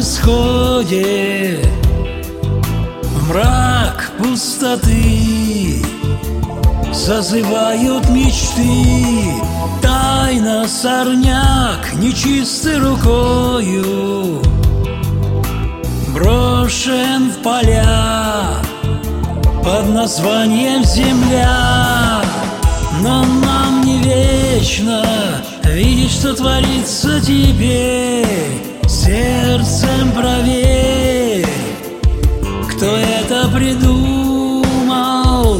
исходе. Мрак пустоты Зазывают мечты. Тайна сорняк нечистой рукою. Брошен в поля Под названием земля Но нам не вечно Видеть, что творится теперь Сердцем проверь Кто это придумал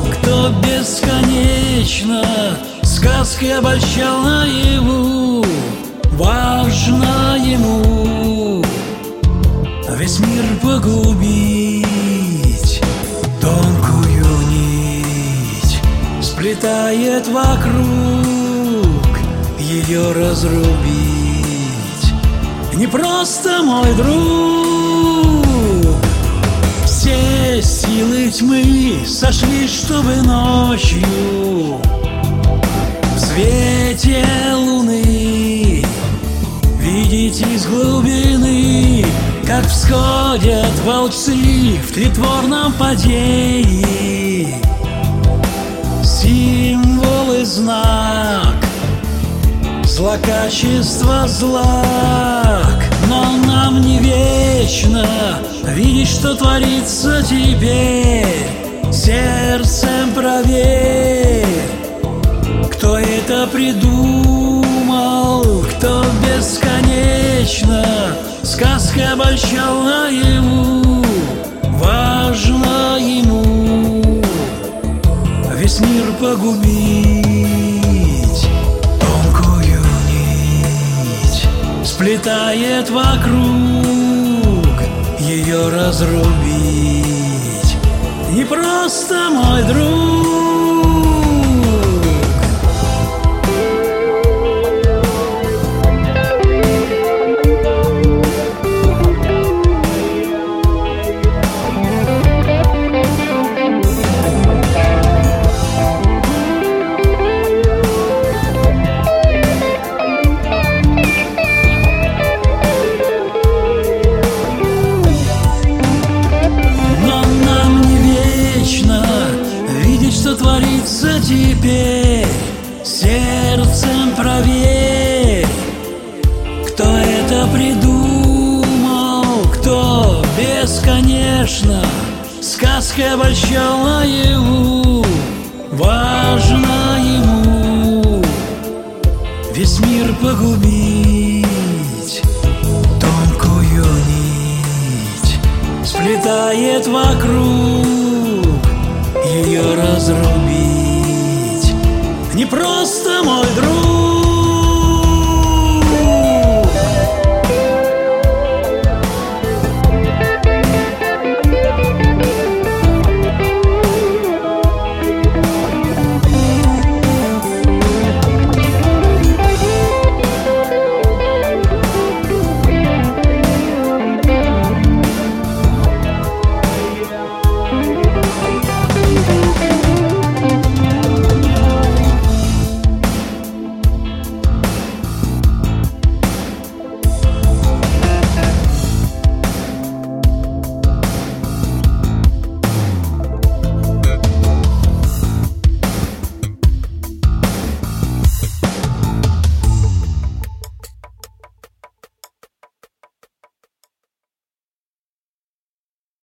Кто бесконечно Сказкой обольщал наяву Важно ему Весь мир погубить Тонкую нить Сплетает вокруг Ее разрубить не просто мой друг. Все силы тьмы сошлись, чтобы ночью В свете луны Видеть из глубины Как всходят волчцы в притворном падении. Символ и знак Злокачество злак, но нам не вечно Видеть, что творится теперь Сердцем проверь Кто это придумал, кто бесконечно Сказкой обольщал наяву сплетает вокруг Ее разрубить. Не просто мой друг Сердцем проверь Кто это придумал Кто бесконечно Сказкой обольщал наяву Важно ему. Весь мир погубить Тонкую нить Сплетает вокруг ее разрубить просто мой